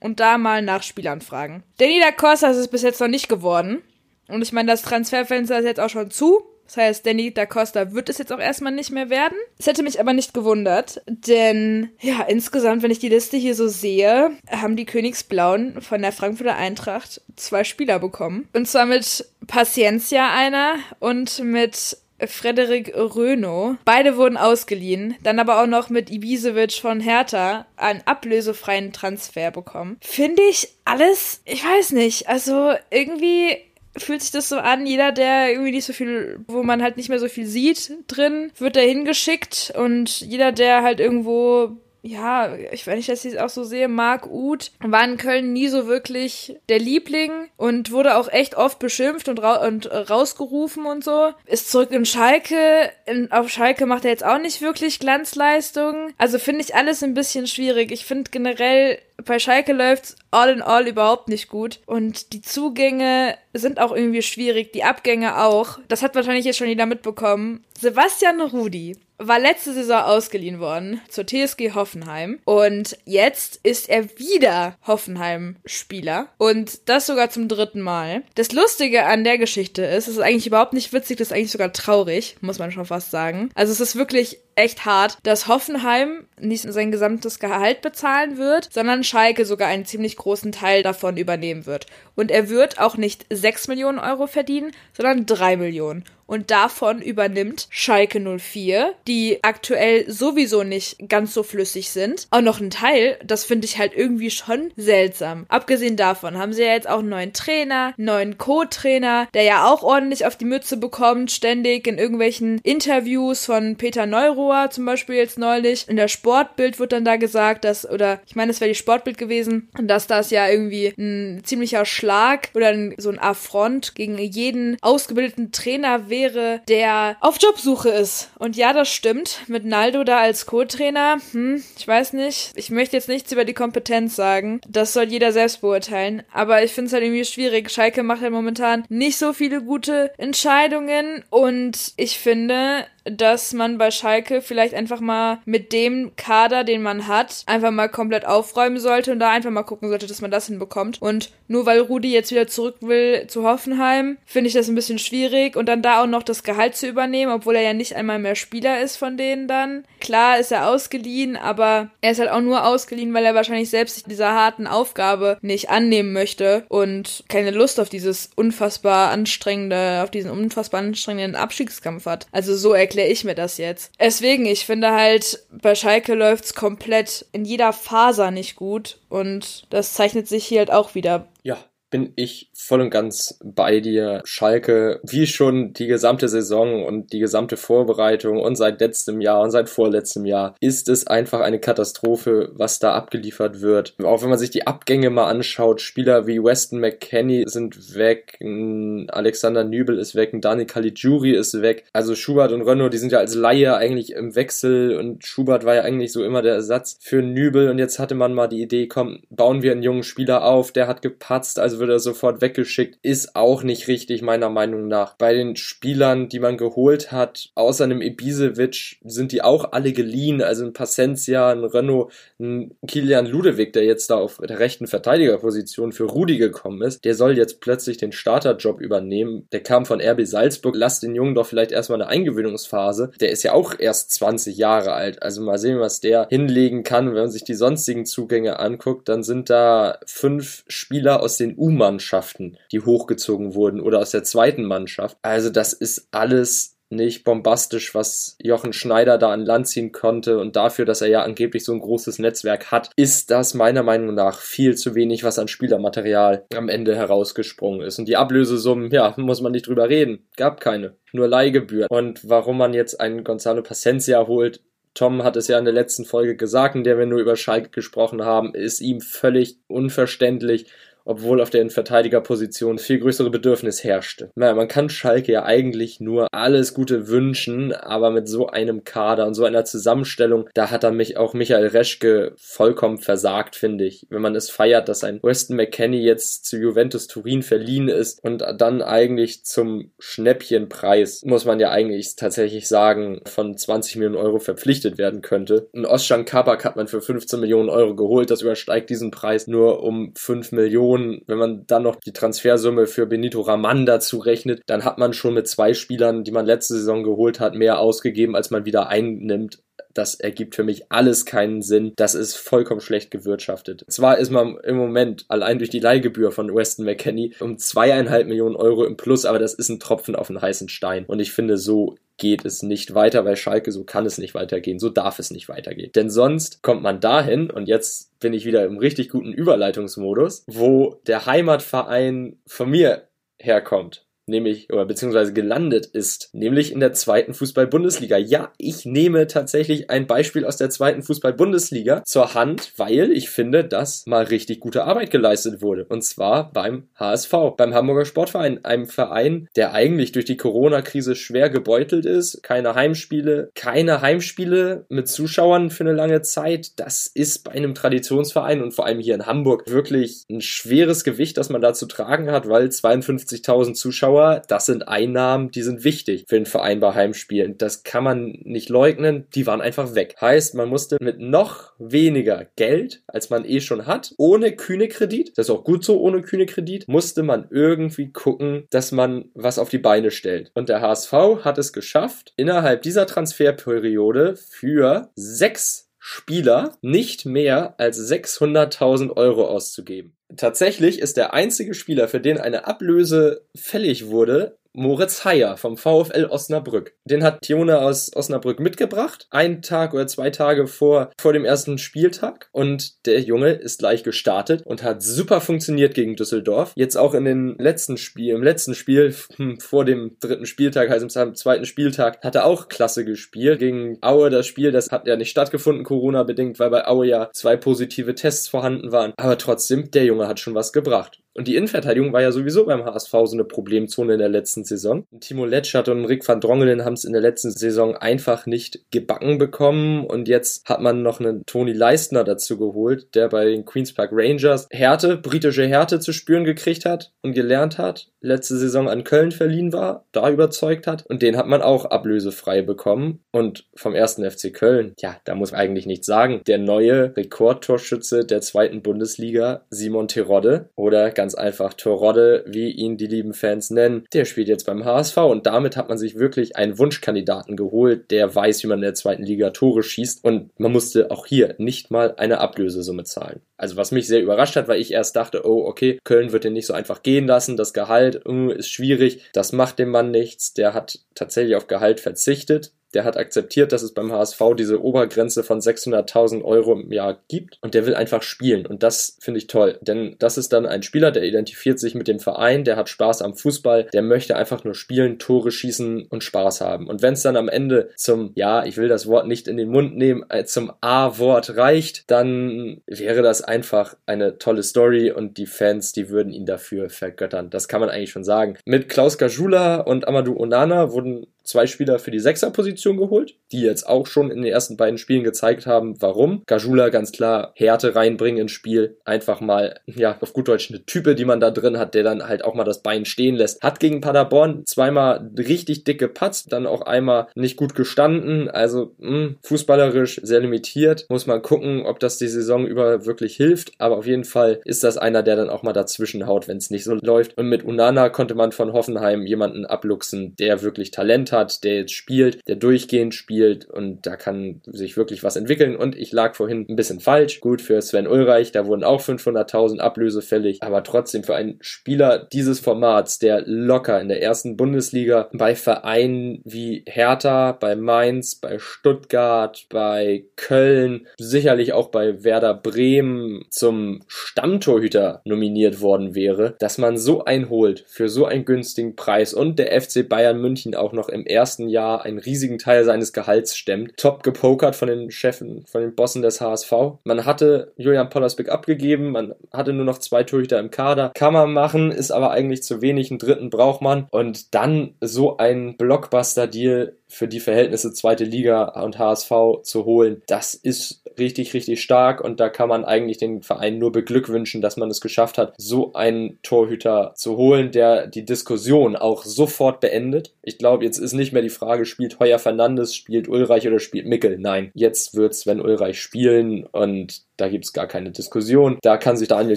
und da mal nach Spielern fragen. Danny da Costa ist es bis jetzt noch nicht geworden. Und ich meine, das Transferfenster ist jetzt auch schon zu. Das heißt, Danny da Costa wird es jetzt auch erstmal nicht mehr werden. Es hätte mich aber nicht gewundert, denn ja, insgesamt, wenn ich die Liste hier so sehe, haben die Königsblauen von der Frankfurter Eintracht zwei Spieler bekommen. Und zwar mit Paciencia einer und mit Frederik Röno. Beide wurden ausgeliehen, dann aber auch noch mit Ibisevic von Hertha einen ablösefreien Transfer bekommen. Finde ich alles, ich weiß nicht, also irgendwie fühlt sich das so an, jeder, der irgendwie nicht so viel, wo man halt nicht mehr so viel sieht drin, wird da hingeschickt und jeder, der halt irgendwo ja, ich, wenn ich das jetzt auch so sehe, Marc Uth war in Köln nie so wirklich der Liebling und wurde auch echt oft beschimpft und, ra und äh, rausgerufen und so. Ist zurück in Schalke. In, auf Schalke macht er jetzt auch nicht wirklich Glanzleistungen. Also finde ich alles ein bisschen schwierig. Ich finde generell bei Schalke läuft's all in all überhaupt nicht gut. Und die Zugänge sind auch irgendwie schwierig, die Abgänge auch. Das hat wahrscheinlich jetzt schon jeder mitbekommen. Sebastian Rudi war letzte Saison ausgeliehen worden zur TSG Hoffenheim und jetzt ist er wieder Hoffenheim-Spieler und das sogar zum dritten Mal. Das Lustige an der Geschichte ist, es ist eigentlich überhaupt nicht witzig, das ist eigentlich sogar traurig, muss man schon fast sagen. Also es ist wirklich echt hart, dass Hoffenheim nicht sein gesamtes Gehalt bezahlen wird, sondern Schalke sogar einen ziemlich großen Teil davon übernehmen wird. Und er wird auch nicht 6 Millionen Euro verdienen, sondern 3 Millionen und davon übernimmt Schalke 04, die aktuell sowieso nicht ganz so flüssig sind, auch noch ein Teil. Das finde ich halt irgendwie schon seltsam. Abgesehen davon haben sie ja jetzt auch einen neuen Trainer, einen neuen Co-Trainer, der ja auch ordentlich auf die Mütze bekommt, ständig in irgendwelchen Interviews von Peter Neurohr zum Beispiel jetzt neulich. In der Sportbild wird dann da gesagt, dass, oder ich meine, es wäre die Sportbild gewesen, dass das ja irgendwie ein ziemlicher Schlag oder so ein Affront gegen jeden ausgebildeten Trainer wäre wäre, der auf Jobsuche ist. Und ja, das stimmt. Mit Naldo da als Co-Trainer, hm, ich weiß nicht. Ich möchte jetzt nichts über die Kompetenz sagen. Das soll jeder selbst beurteilen. Aber ich finde es halt irgendwie schwierig. Schalke macht halt momentan nicht so viele gute Entscheidungen. Und ich finde, dass man bei Schalke vielleicht einfach mal mit dem Kader, den man hat, einfach mal komplett aufräumen sollte und da einfach mal gucken sollte, dass man das hinbekommt. Und nur weil Rudi jetzt wieder zurück will zu Hoffenheim, finde ich das ein bisschen schwierig und dann da auch noch das Gehalt zu übernehmen, obwohl er ja nicht einmal mehr Spieler ist von denen dann. Klar ist er ausgeliehen, aber er ist halt auch nur ausgeliehen, weil er wahrscheinlich selbst sich dieser harten Aufgabe nicht annehmen möchte und keine Lust auf dieses unfassbar anstrengende, auf diesen unfassbar anstrengenden Abstiegskampf hat. Also so erklärt erkläre ich mir das jetzt. Deswegen, ich finde halt, bei Schalke läuft's komplett in jeder Faser nicht gut und das zeichnet sich hier halt auch wieder. Ja, bin ich voll und ganz bei dir. Schalke, wie schon die gesamte Saison und die gesamte Vorbereitung und seit letztem Jahr und seit vorletztem Jahr ist es einfach eine Katastrophe, was da abgeliefert wird. Auch wenn man sich die Abgänge mal anschaut, Spieler wie Weston McKenney sind weg, Alexander Nübel ist weg, Dani Caligiuri ist weg. Also Schubert und Renault, die sind ja als Laie eigentlich im Wechsel und Schubert war ja eigentlich so immer der Ersatz für Nübel und jetzt hatte man mal die Idee, komm, bauen wir einen jungen Spieler auf, der hat gepatzt, also wird er sofort weggeschickt. Ist auch nicht richtig, meiner Meinung nach. Bei den Spielern, die man geholt hat, außer einem Ibisevic, sind die auch alle geliehen. Also ein Pacencia, ein Renault, ein Kilian Ludewig, der jetzt da auf der rechten Verteidigerposition für Rudi gekommen ist, der soll jetzt plötzlich den Starterjob übernehmen. Der kam von RB Salzburg. Lass den Jungen doch vielleicht erstmal eine Eingewöhnungsphase. Der ist ja auch erst 20 Jahre alt. Also mal sehen, was der hinlegen kann. Wenn man sich die sonstigen Zugänge anguckt, dann sind da fünf Spieler aus den U-Mannschaften, die hochgezogen wurden oder aus der zweiten Mannschaft. Also das ist alles nicht bombastisch, was Jochen Schneider da an Land ziehen konnte und dafür, dass er ja angeblich so ein großes Netzwerk hat, ist das meiner Meinung nach viel zu wenig, was an Spielermaterial am Ende herausgesprungen ist. Und die Ablösesummen, ja, muss man nicht drüber reden. Gab keine. Nur Leihgebühren. Und warum man jetzt einen Gonzalo Pacencia holt, Tom hat es ja in der letzten Folge gesagt, in der wir nur über Schalke gesprochen haben, ist ihm völlig unverständlich, obwohl auf der Verteidigerposition viel größere Bedürfnis herrschte. Naja, man kann Schalke ja eigentlich nur alles Gute wünschen, aber mit so einem Kader und so einer Zusammenstellung, da hat er mich auch Michael Reschke vollkommen versagt, finde ich. Wenn man es feiert, dass ein Weston McKenney jetzt zu Juventus Turin verliehen ist und dann eigentlich zum Schnäppchenpreis, muss man ja eigentlich tatsächlich sagen, von 20 Millionen Euro verpflichtet werden könnte. Ein Oscan Kabak hat man für 15 Millionen Euro geholt, das übersteigt diesen Preis nur um 5 Millionen Millionen, wenn man dann noch die Transfersumme für Benito Raman dazu rechnet, dann hat man schon mit zwei Spielern, die man letzte Saison geholt hat, mehr ausgegeben, als man wieder einnimmt das ergibt für mich alles keinen Sinn. Das ist vollkommen schlecht gewirtschaftet. Zwar ist man im Moment allein durch die Leihgebühr von Weston McKenney um zweieinhalb Millionen Euro im Plus, aber das ist ein Tropfen auf einen heißen Stein. Und ich finde, so geht es nicht weiter bei Schalke, so kann es nicht weitergehen, so darf es nicht weitergehen. Denn sonst kommt man dahin, und jetzt bin ich wieder im richtig guten Überleitungsmodus, wo der Heimatverein von mir herkommt nämlich oder beziehungsweise gelandet ist, nämlich in der zweiten Fußball-Bundesliga. Ja, ich nehme tatsächlich ein Beispiel aus der zweiten Fußball-Bundesliga zur Hand, weil ich finde, dass mal richtig gute Arbeit geleistet wurde. Und zwar beim HSV, beim Hamburger Sportverein, einem Verein, der eigentlich durch die Corona-Krise schwer gebeutelt ist. Keine Heimspiele, keine Heimspiele mit Zuschauern für eine lange Zeit. Das ist bei einem Traditionsverein und vor allem hier in Hamburg wirklich ein schweres Gewicht, das man da zu tragen hat, weil 52.000 Zuschauer Zuschauer, das sind Einnahmen, die sind wichtig für den Verein bei Heimspielen. Das kann man nicht leugnen, die waren einfach weg. Heißt, man musste mit noch weniger Geld, als man eh schon hat, ohne kühne Kredit, das ist auch gut so ohne kühne Kredit, musste man irgendwie gucken, dass man was auf die Beine stellt. Und der HSV hat es geschafft, innerhalb dieser Transferperiode für sechs Spieler nicht mehr als 600.000 Euro auszugeben. Tatsächlich ist der einzige Spieler, für den eine Ablöse fällig wurde, Moritz Heyer vom VfL Osnabrück. Den hat Tione aus Osnabrück mitgebracht, einen Tag oder zwei Tage vor, vor dem ersten Spieltag. Und der Junge ist gleich gestartet und hat super funktioniert gegen Düsseldorf. Jetzt auch in den letzten Spiel, im letzten Spiel hm, vor dem dritten Spieltag, also im zweiten Spieltag, hat er auch klasse gespielt. Gegen Aue das Spiel, das hat ja nicht stattgefunden, Corona-bedingt, weil bei Aue ja zwei positive Tests vorhanden waren. Aber trotzdem, der Junge hat schon was gebracht. Und die Innenverteidigung war ja sowieso beim HSV so eine Problemzone in der letzten Saison. Timo Letschert und Rick van Drongelen haben es in der letzten Saison einfach nicht gebacken bekommen. Und jetzt hat man noch einen Toni Leistner dazu geholt, der bei den Queens Park Rangers Härte, britische Härte zu spüren gekriegt hat und gelernt hat. Letzte Saison an Köln verliehen war, da überzeugt hat. Und den hat man auch ablösefrei bekommen. Und vom ersten FC Köln, ja, da muss man eigentlich nichts sagen. Der neue Rekordtorschütze der zweiten Bundesliga, Simon Terodde, oder ganz ganz einfach Torodde, wie ihn die lieben Fans nennen, der spielt jetzt beim HSV und damit hat man sich wirklich einen Wunschkandidaten geholt, der weiß, wie man in der zweiten Liga Tore schießt. Und man musste auch hier nicht mal eine Ablösesumme zahlen. Also was mich sehr überrascht hat, weil ich erst dachte, oh okay, Köln wird den nicht so einfach gehen lassen, das Gehalt uh, ist schwierig, das macht dem Mann nichts, der hat tatsächlich auf Gehalt verzichtet, der hat akzeptiert, dass es beim HSV diese Obergrenze von 600.000 Euro im Jahr gibt und der will einfach spielen und das finde ich toll, denn das ist dann ein Spieler, der identifiziert sich mit dem Verein, der hat Spaß am Fußball, der möchte einfach nur spielen, Tore schießen und Spaß haben und wenn es dann am Ende zum, ja, ich will das Wort nicht in den Mund nehmen, äh, zum A-Wort reicht, dann wäre das einfach eine tolle Story und die Fans, die würden ihn dafür vergöttern. Das kann man eigentlich schon sagen. Mit Klaus Gajula und Amadou Onana wurden zwei Spieler für die Sechserposition geholt, die jetzt auch schon in den ersten beiden Spielen gezeigt haben, warum. Gajula ganz klar Härte reinbringen ins Spiel. Einfach mal, ja, auf gut Deutsch eine Type, die man da drin hat, der dann halt auch mal das Bein stehen lässt. Hat gegen Paderborn zweimal richtig dick gepatzt, dann auch einmal nicht gut gestanden. Also mh, hm, fußballerisch sehr limitiert. Muss man gucken, ob das die Saison über wirklich hilft. Aber auf jeden Fall ist das einer, der dann auch mal dazwischen haut, wenn es nicht so läuft. Und mit Unana konnte man von Hoffenheim jemanden abluchsen, der wirklich Talent hat, der jetzt spielt, der durchgehend spielt und da kann sich wirklich was entwickeln. Und ich lag vorhin ein bisschen falsch. Gut für Sven Ulreich, da wurden auch 500.000 Ablöse fällig, aber trotzdem für einen Spieler dieses Formats, der locker in der ersten Bundesliga bei Vereinen wie Hertha, bei Mainz, bei Stuttgart, bei Köln, sicherlich auch bei Werder Bremen zum Stammtorhüter nominiert worden wäre, dass man so einholt für so einen günstigen Preis und der FC Bayern München auch noch im ersten Jahr einen riesigen Teil seines Gehalts stemmt. Top gepokert von den Chefen, von den Bossen des HSV. Man hatte Julian Pollersbeck abgegeben, man hatte nur noch zwei Torhüter im Kader. Kann man machen, ist aber eigentlich zu wenig. Einen dritten braucht man. Und dann so ein Blockbuster-Deal für die Verhältnisse zweite Liga und HSV zu holen, das ist richtig, richtig stark und da kann man eigentlich den Verein nur beglückwünschen, dass man es geschafft hat, so einen Torhüter zu holen, der die Diskussion auch sofort beendet. Ich glaube, jetzt ist nicht mehr die Frage, spielt Heuer Fernandes, spielt Ulreich oder spielt Mickel? Nein, jetzt wird Sven Ulreich spielen und da gibt es gar keine Diskussion. Da kann sich Daniel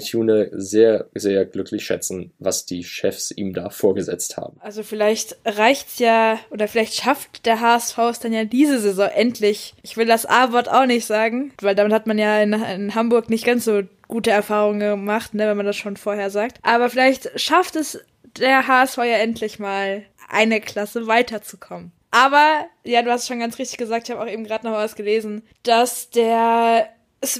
Thune sehr, sehr glücklich schätzen, was die Chefs ihm da vorgesetzt haben. Also vielleicht reicht's ja, oder vielleicht schafft der HSV es dann ja diese Saison endlich. Ich will das A-Wort auch nicht sagen, weil damit hat man ja in, in Hamburg nicht ganz so gute Erfahrungen gemacht, ne, wenn man das schon vorher sagt. Aber vielleicht schafft es der HSV ja endlich mal eine Klasse weiterzukommen. Aber, ja, du hast schon ganz richtig gesagt, ich habe auch eben gerade noch was gelesen, dass der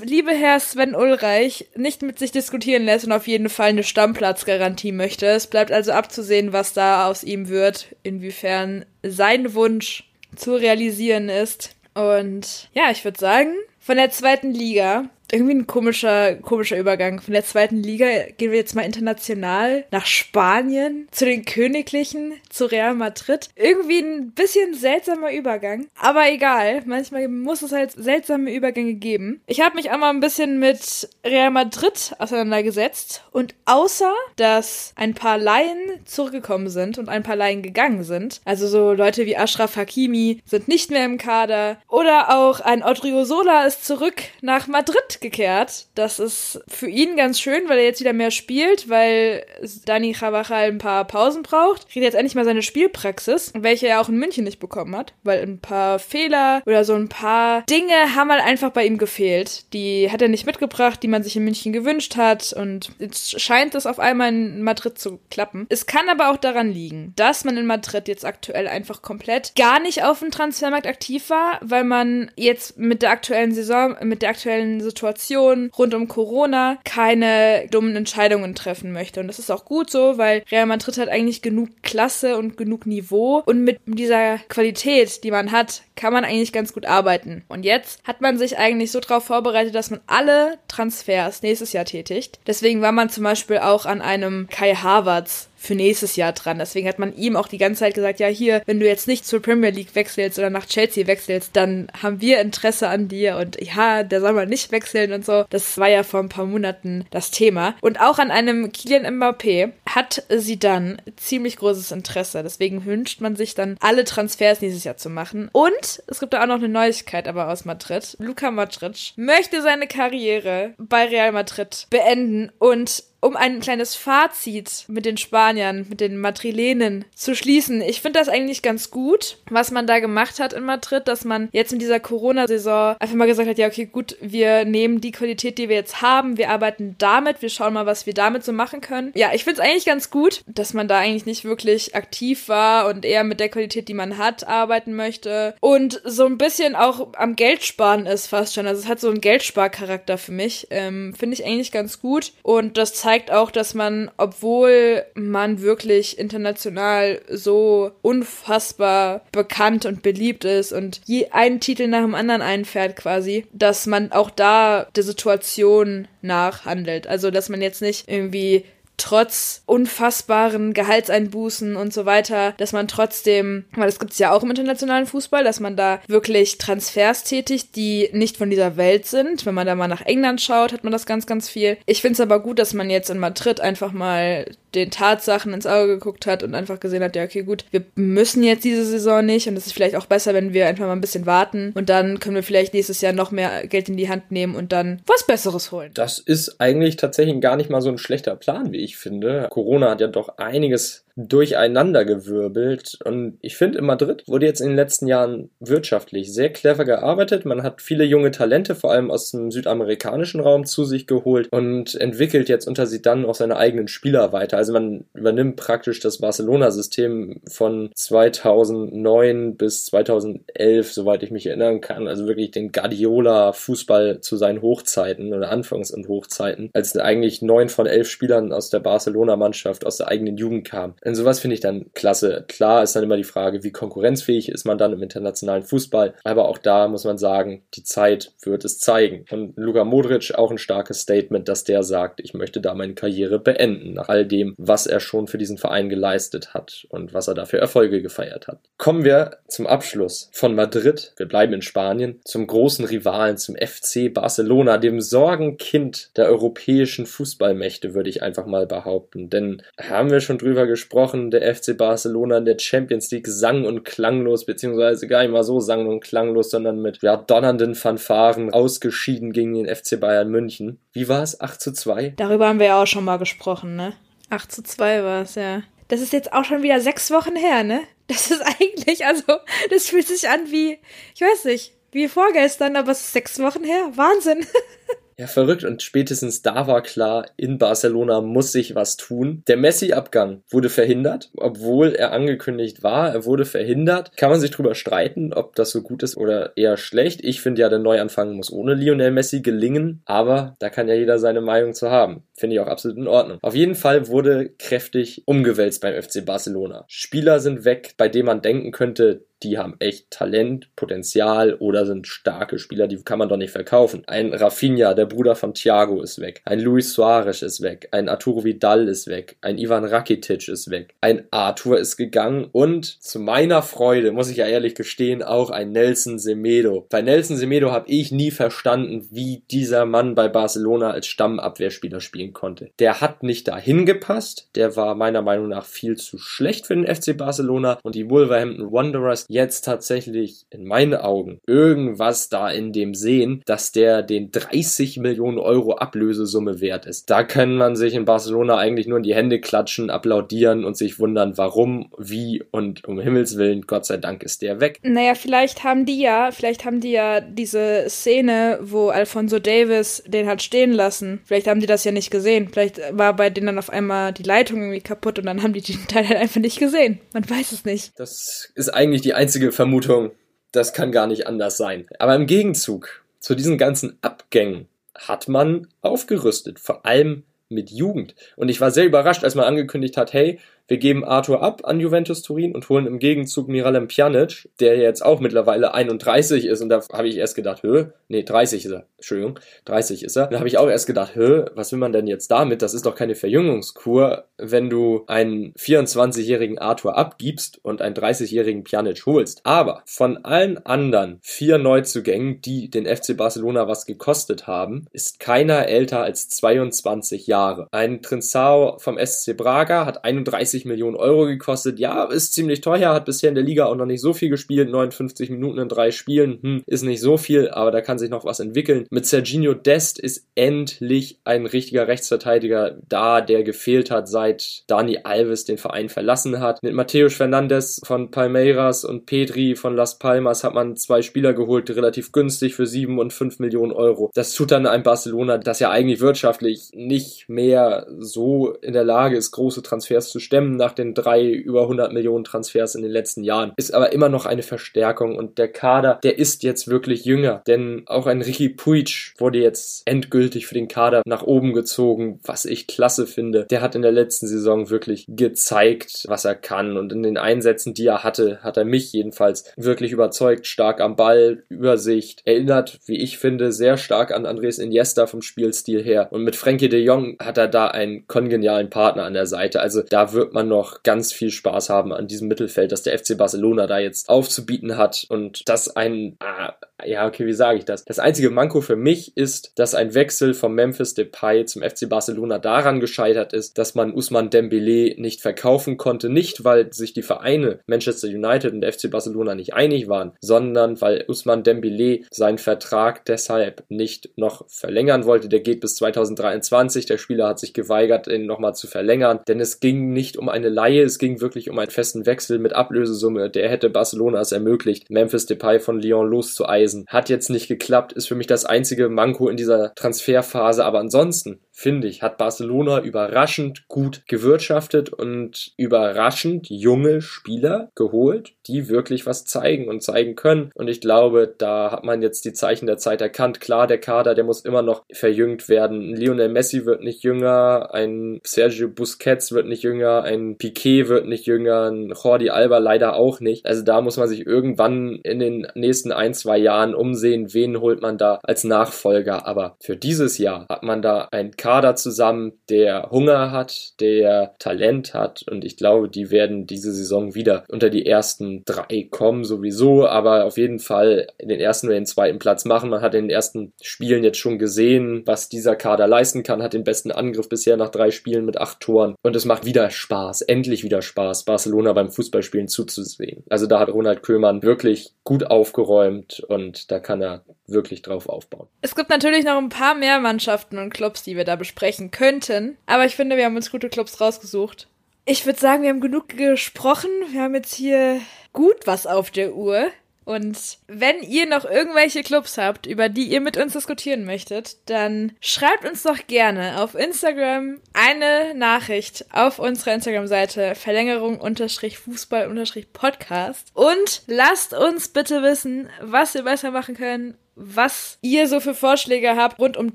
liebe Herr Sven Ulreich nicht mit sich diskutieren lässt und auf jeden Fall eine Stammplatzgarantie möchte. Es bleibt also abzusehen, was da aus ihm wird, inwiefern sein Wunsch zu realisieren ist. Und ja, ich würde sagen, von der zweiten Liga irgendwie ein komischer, komischer Übergang. Von der zweiten Liga gehen wir jetzt mal international nach Spanien, zu den Königlichen, zu Real Madrid. Irgendwie ein bisschen seltsamer Übergang. Aber egal, manchmal muss es halt seltsame Übergänge geben. Ich habe mich auch mal ein bisschen mit Real Madrid auseinandergesetzt und außer, dass ein paar Laien zurückgekommen sind und ein paar Laien gegangen sind, also so Leute wie Ashraf Hakimi sind nicht mehr im Kader oder auch ein Odriozola ist zurück nach Madrid gekehrt. Das ist für ihn ganz schön, weil er jetzt wieder mehr spielt, weil Dani Chavachal ein paar Pausen braucht. Kriegt jetzt endlich mal seine Spielpraxis, welche er auch in München nicht bekommen hat, weil ein paar Fehler oder so ein paar Dinge haben halt einfach bei ihm gefehlt. Die hat er nicht mitgebracht, die man sich in München gewünscht hat und jetzt scheint es auf einmal in Madrid zu klappen. Es kann aber auch daran liegen, dass man in Madrid jetzt aktuell einfach komplett gar nicht auf dem Transfermarkt aktiv war, weil man jetzt mit der aktuellen Saison, mit der aktuellen Situation Situation rund um Corona keine dummen Entscheidungen treffen möchte. Und das ist auch gut so, weil Real Madrid hat eigentlich genug Klasse und genug Niveau. Und mit dieser Qualität, die man hat, kann man eigentlich ganz gut arbeiten. Und jetzt hat man sich eigentlich so darauf vorbereitet, dass man alle Transfers nächstes Jahr tätigt. Deswegen war man zum Beispiel auch an einem Kai Havertz für nächstes Jahr dran. Deswegen hat man ihm auch die ganze Zeit gesagt, ja hier, wenn du jetzt nicht zur Premier League wechselst oder nach Chelsea wechselst, dann haben wir Interesse an dir und ja, der soll mal nicht wechseln und so. Das war ja vor ein paar Monaten das Thema. Und auch an einem Kylian Mbappé hat sie dann ziemlich großes Interesse. Deswegen wünscht man sich dann alle Transfers nächstes Jahr zu machen. Und es gibt da auch noch eine Neuigkeit aber aus Madrid. Luka Modric möchte seine Karriere bei Real Madrid beenden und um ein kleines Fazit mit den Spaniern, mit den Madrilenen zu schließen. Ich finde das eigentlich ganz gut, was man da gemacht hat in Madrid, dass man jetzt in dieser Corona-Saison einfach mal gesagt hat, ja, okay, gut, wir nehmen die Qualität, die wir jetzt haben, wir arbeiten damit, wir schauen mal, was wir damit so machen können. Ja, ich finde es eigentlich ganz gut, dass man da eigentlich nicht wirklich aktiv war und eher mit der Qualität, die man hat, arbeiten möchte und so ein bisschen auch am Geld sparen ist fast schon. Also es hat so einen Geldsparcharakter für mich. Ähm, finde ich eigentlich ganz gut und das zeigt zeigt auch, dass man, obwohl man wirklich international so unfassbar bekannt und beliebt ist und je einen Titel nach dem anderen einfährt quasi, dass man auch da der Situation nachhandelt. Also, dass man jetzt nicht irgendwie trotz unfassbaren Gehaltseinbußen und so weiter, dass man trotzdem, weil das gibt es ja auch im internationalen Fußball, dass man da wirklich Transfers tätigt, die nicht von dieser Welt sind. Wenn man da mal nach England schaut, hat man das ganz, ganz viel. Ich finde es aber gut, dass man jetzt in Madrid einfach mal den Tatsachen ins Auge geguckt hat und einfach gesehen hat, ja, okay, gut, wir müssen jetzt diese Saison nicht und es ist vielleicht auch besser, wenn wir einfach mal ein bisschen warten und dann können wir vielleicht nächstes Jahr noch mehr Geld in die Hand nehmen und dann was Besseres holen. Das ist eigentlich tatsächlich gar nicht mal so ein schlechter Plan, wie ich finde. Corona hat ja doch einiges durcheinandergewirbelt. Und ich finde, in Madrid wurde jetzt in den letzten Jahren wirtschaftlich sehr clever gearbeitet. Man hat viele junge Talente, vor allem aus dem südamerikanischen Raum, zu sich geholt und entwickelt jetzt unter sie dann auch seine eigenen Spieler weiter. Also man übernimmt praktisch das Barcelona-System von 2009 bis 2011, soweit ich mich erinnern kann. Also wirklich den Guardiola-Fußball zu seinen Hochzeiten oder Anfangs- und Hochzeiten, als eigentlich neun von elf Spielern aus der Barcelona-Mannschaft aus der eigenen Jugend kamen. Und sowas finde ich dann klasse. Klar ist dann immer die Frage, wie konkurrenzfähig ist man dann im internationalen Fußball. Aber auch da muss man sagen, die Zeit wird es zeigen. Und Luka Modric auch ein starkes Statement, dass der sagt, ich möchte da meine Karriere beenden, nach all dem, was er schon für diesen Verein geleistet hat und was er dafür Erfolge gefeiert hat. Kommen wir zum Abschluss von Madrid. Wir bleiben in Spanien zum großen Rivalen, zum FC Barcelona, dem Sorgenkind der europäischen Fußballmächte, würde ich einfach mal behaupten. Denn haben wir schon drüber gesprochen, gesprochen, der FC Barcelona in der Champions League sang- und klanglos, beziehungsweise gar nicht mal so sang- und klanglos, sondern mit ja, donnernden Fanfaren ausgeschieden gegen den FC Bayern München. Wie war es? 8 zu 2? Darüber haben wir ja auch schon mal gesprochen, ne? 8 zu 2 war es, ja. Das ist jetzt auch schon wieder sechs Wochen her, ne? Das ist <laughs> eigentlich, also, das fühlt sich an wie, ich weiß nicht, wie vorgestern, aber es ist sechs Wochen her. Wahnsinn. <laughs> Ja, verrückt. Und spätestens da war klar, in Barcelona muss sich was tun. Der Messi-Abgang wurde verhindert, obwohl er angekündigt war. Er wurde verhindert. Kann man sich drüber streiten, ob das so gut ist oder eher schlecht. Ich finde ja, der Neuanfang muss ohne Lionel Messi gelingen. Aber da kann ja jeder seine Meinung zu haben. Finde ich auch absolut in Ordnung. Auf jeden Fall wurde kräftig umgewälzt beim FC Barcelona. Spieler sind weg, bei denen man denken könnte, die haben echt Talent, Potenzial oder sind starke Spieler, die kann man doch nicht verkaufen. Ein Rafinha, der Bruder von Thiago, ist weg. Ein Luis Suarez ist weg. Ein Arturo Vidal ist weg. Ein Ivan Rakitic ist weg. Ein Arthur ist gegangen und zu meiner Freude, muss ich ja ehrlich gestehen, auch ein Nelson Semedo. Bei Nelson Semedo habe ich nie verstanden, wie dieser Mann bei Barcelona als Stammabwehrspieler spielen konnte. Der hat nicht dahin gepasst. Der war meiner Meinung nach viel zu schlecht für den FC Barcelona und die Wolverhampton Wanderers jetzt tatsächlich in meinen Augen irgendwas da in dem sehen, dass der den 30 Millionen Euro Ablösesumme wert ist. Da kann man sich in Barcelona eigentlich nur in die Hände klatschen, applaudieren und sich wundern, warum, wie und um Himmels Willen, Gott sei Dank ist der weg. Naja, vielleicht haben die ja, vielleicht haben die ja diese Szene, wo Alfonso Davis den hat stehen lassen. Vielleicht haben die das ja nicht gesehen. Vielleicht war bei denen dann auf einmal die Leitung irgendwie kaputt und dann haben die den <laughs> Teil halt einfach nicht gesehen. Man weiß es nicht. Das ist eigentlich die einzige Vermutung, das kann gar nicht anders sein. Aber im Gegenzug zu diesen ganzen Abgängen hat man aufgerüstet, vor allem mit Jugend. Und ich war sehr überrascht, als man angekündigt hat, hey, wir geben Arthur ab an Juventus Turin und holen im Gegenzug Miralem Pjanic, der jetzt auch mittlerweile 31 ist. Und da habe ich erst gedacht, hö, nee, 30 ist er. Entschuldigung, 30 ist er. Da habe ich auch erst gedacht, hö, was will man denn jetzt damit? Das ist doch keine Verjüngungskur, wenn du einen 24-jährigen Arthur abgibst und einen 30-jährigen Pjanic holst. Aber von allen anderen vier Neuzugängen, die den FC Barcelona was gekostet haben, ist keiner älter als 22 Jahre. Ein Trinsao vom SC Braga hat 31 30 Millionen Euro gekostet. Ja, ist ziemlich teuer, hat bisher in der Liga auch noch nicht so viel gespielt. 59 Minuten in drei Spielen, hm, ist nicht so viel, aber da kann sich noch was entwickeln. Mit Serginho Dest ist endlich ein richtiger Rechtsverteidiger da, der gefehlt hat, seit Dani Alves den Verein verlassen hat. Mit Mateus Fernandes von Palmeiras und Pedri von Las Palmas hat man zwei Spieler geholt, relativ günstig für 7 und 5 Millionen Euro. Das tut dann ein Barcelona, das ja eigentlich wirtschaftlich nicht mehr so in der Lage ist, große Transfers zu stemmen stemmen nach den drei über 100 Millionen Transfers in den letzten Jahren. Ist aber immer noch eine Verstärkung und der Kader, der ist jetzt wirklich jünger, denn auch ein Ricky Puig wurde jetzt endgültig für den Kader nach oben gezogen, was ich klasse finde. Der hat in der letzten Saison wirklich gezeigt, was er kann und in den Einsätzen, die er hatte, hat er mich jedenfalls wirklich überzeugt, stark am Ball, Übersicht, erinnert, wie ich finde, sehr stark an Andres Iniesta vom Spielstil her und mit Frankie de Jong hat er da einen kongenialen Partner an der Seite. Also da wird man noch ganz viel Spaß haben an diesem Mittelfeld, das der FC Barcelona da jetzt aufzubieten hat und das ein ah, ja, okay, wie sage ich das? Das einzige Manko für mich ist, dass ein Wechsel vom Memphis Depay zum FC Barcelona daran gescheitert ist, dass man Usman Dembele nicht verkaufen konnte. Nicht, weil sich die Vereine Manchester United und der FC Barcelona nicht einig waren, sondern weil Usman Dembele seinen Vertrag deshalb nicht noch verlängern wollte. Der geht bis 2023. Der Spieler hat sich geweigert, ihn nochmal zu verlängern, denn es ging nicht um eine Laie, es ging wirklich um einen festen Wechsel mit Ablösesumme. Der hätte Barcelona es ermöglicht, Memphis Depay von Lyon loszueisen. Hat jetzt nicht geklappt, ist für mich das einzige Manko in dieser Transferphase, aber ansonsten finde ich, hat Barcelona überraschend gut gewirtschaftet und überraschend junge Spieler geholt, die wirklich was zeigen und zeigen können. Und ich glaube, da hat man jetzt die Zeichen der Zeit erkannt. Klar, der Kader, der muss immer noch verjüngt werden. Lionel Messi wird nicht jünger, ein Sergio Busquets wird nicht jünger, ein Piquet wird nicht jünger, ein Jordi Alba leider auch nicht. Also da muss man sich irgendwann in den nächsten ein, zwei Jahren umsehen, wen holt man da als Nachfolger. Aber für dieses Jahr hat man da ein Kader zusammen, der Hunger hat, der Talent hat und ich glaube, die werden diese Saison wieder unter die ersten drei kommen sowieso, aber auf jeden Fall den ersten oder den zweiten Platz machen. Man hat in den ersten Spielen jetzt schon gesehen, was dieser Kader leisten kann, hat den besten Angriff bisher nach drei Spielen mit acht Toren und es macht wieder Spaß, endlich wieder Spaß, Barcelona beim Fußballspielen zuzusehen. Also da hat Ronald Köhlmann wirklich gut aufgeräumt und da kann er wirklich drauf aufbauen. Es gibt natürlich noch ein paar mehr Mannschaften und Clubs, die wir da besprechen könnten, aber ich finde, wir haben uns gute Clubs rausgesucht. Ich würde sagen, wir haben genug gesprochen. Wir haben jetzt hier gut was auf der Uhr. Und wenn ihr noch irgendwelche Clubs habt, über die ihr mit uns diskutieren möchtet, dann schreibt uns doch gerne auf Instagram eine Nachricht auf unserer Instagram-Seite Verlängerung Fußball Podcast und lasst uns bitte wissen, was wir besser machen können, was ihr so für Vorschläge habt rund um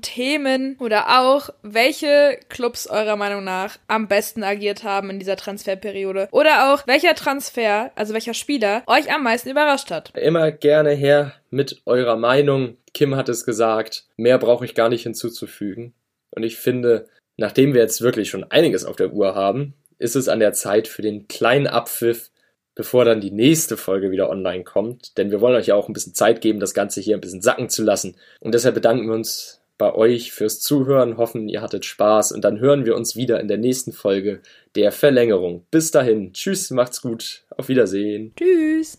Themen oder auch welche Clubs eurer Meinung nach am besten agiert haben in dieser Transferperiode oder auch welcher Transfer, also welcher Spieler euch am meisten überrascht hat. Immer gerne her mit eurer Meinung. Kim hat es gesagt, mehr brauche ich gar nicht hinzuzufügen. Und ich finde, nachdem wir jetzt wirklich schon einiges auf der Uhr haben, ist es an der Zeit für den kleinen Abpfiff bevor dann die nächste Folge wieder online kommt. Denn wir wollen euch ja auch ein bisschen Zeit geben, das Ganze hier ein bisschen sacken zu lassen. Und deshalb bedanken wir uns bei euch fürs Zuhören, hoffen, ihr hattet Spaß und dann hören wir uns wieder in der nächsten Folge der Verlängerung. Bis dahin, tschüss, macht's gut, auf Wiedersehen. Tschüss.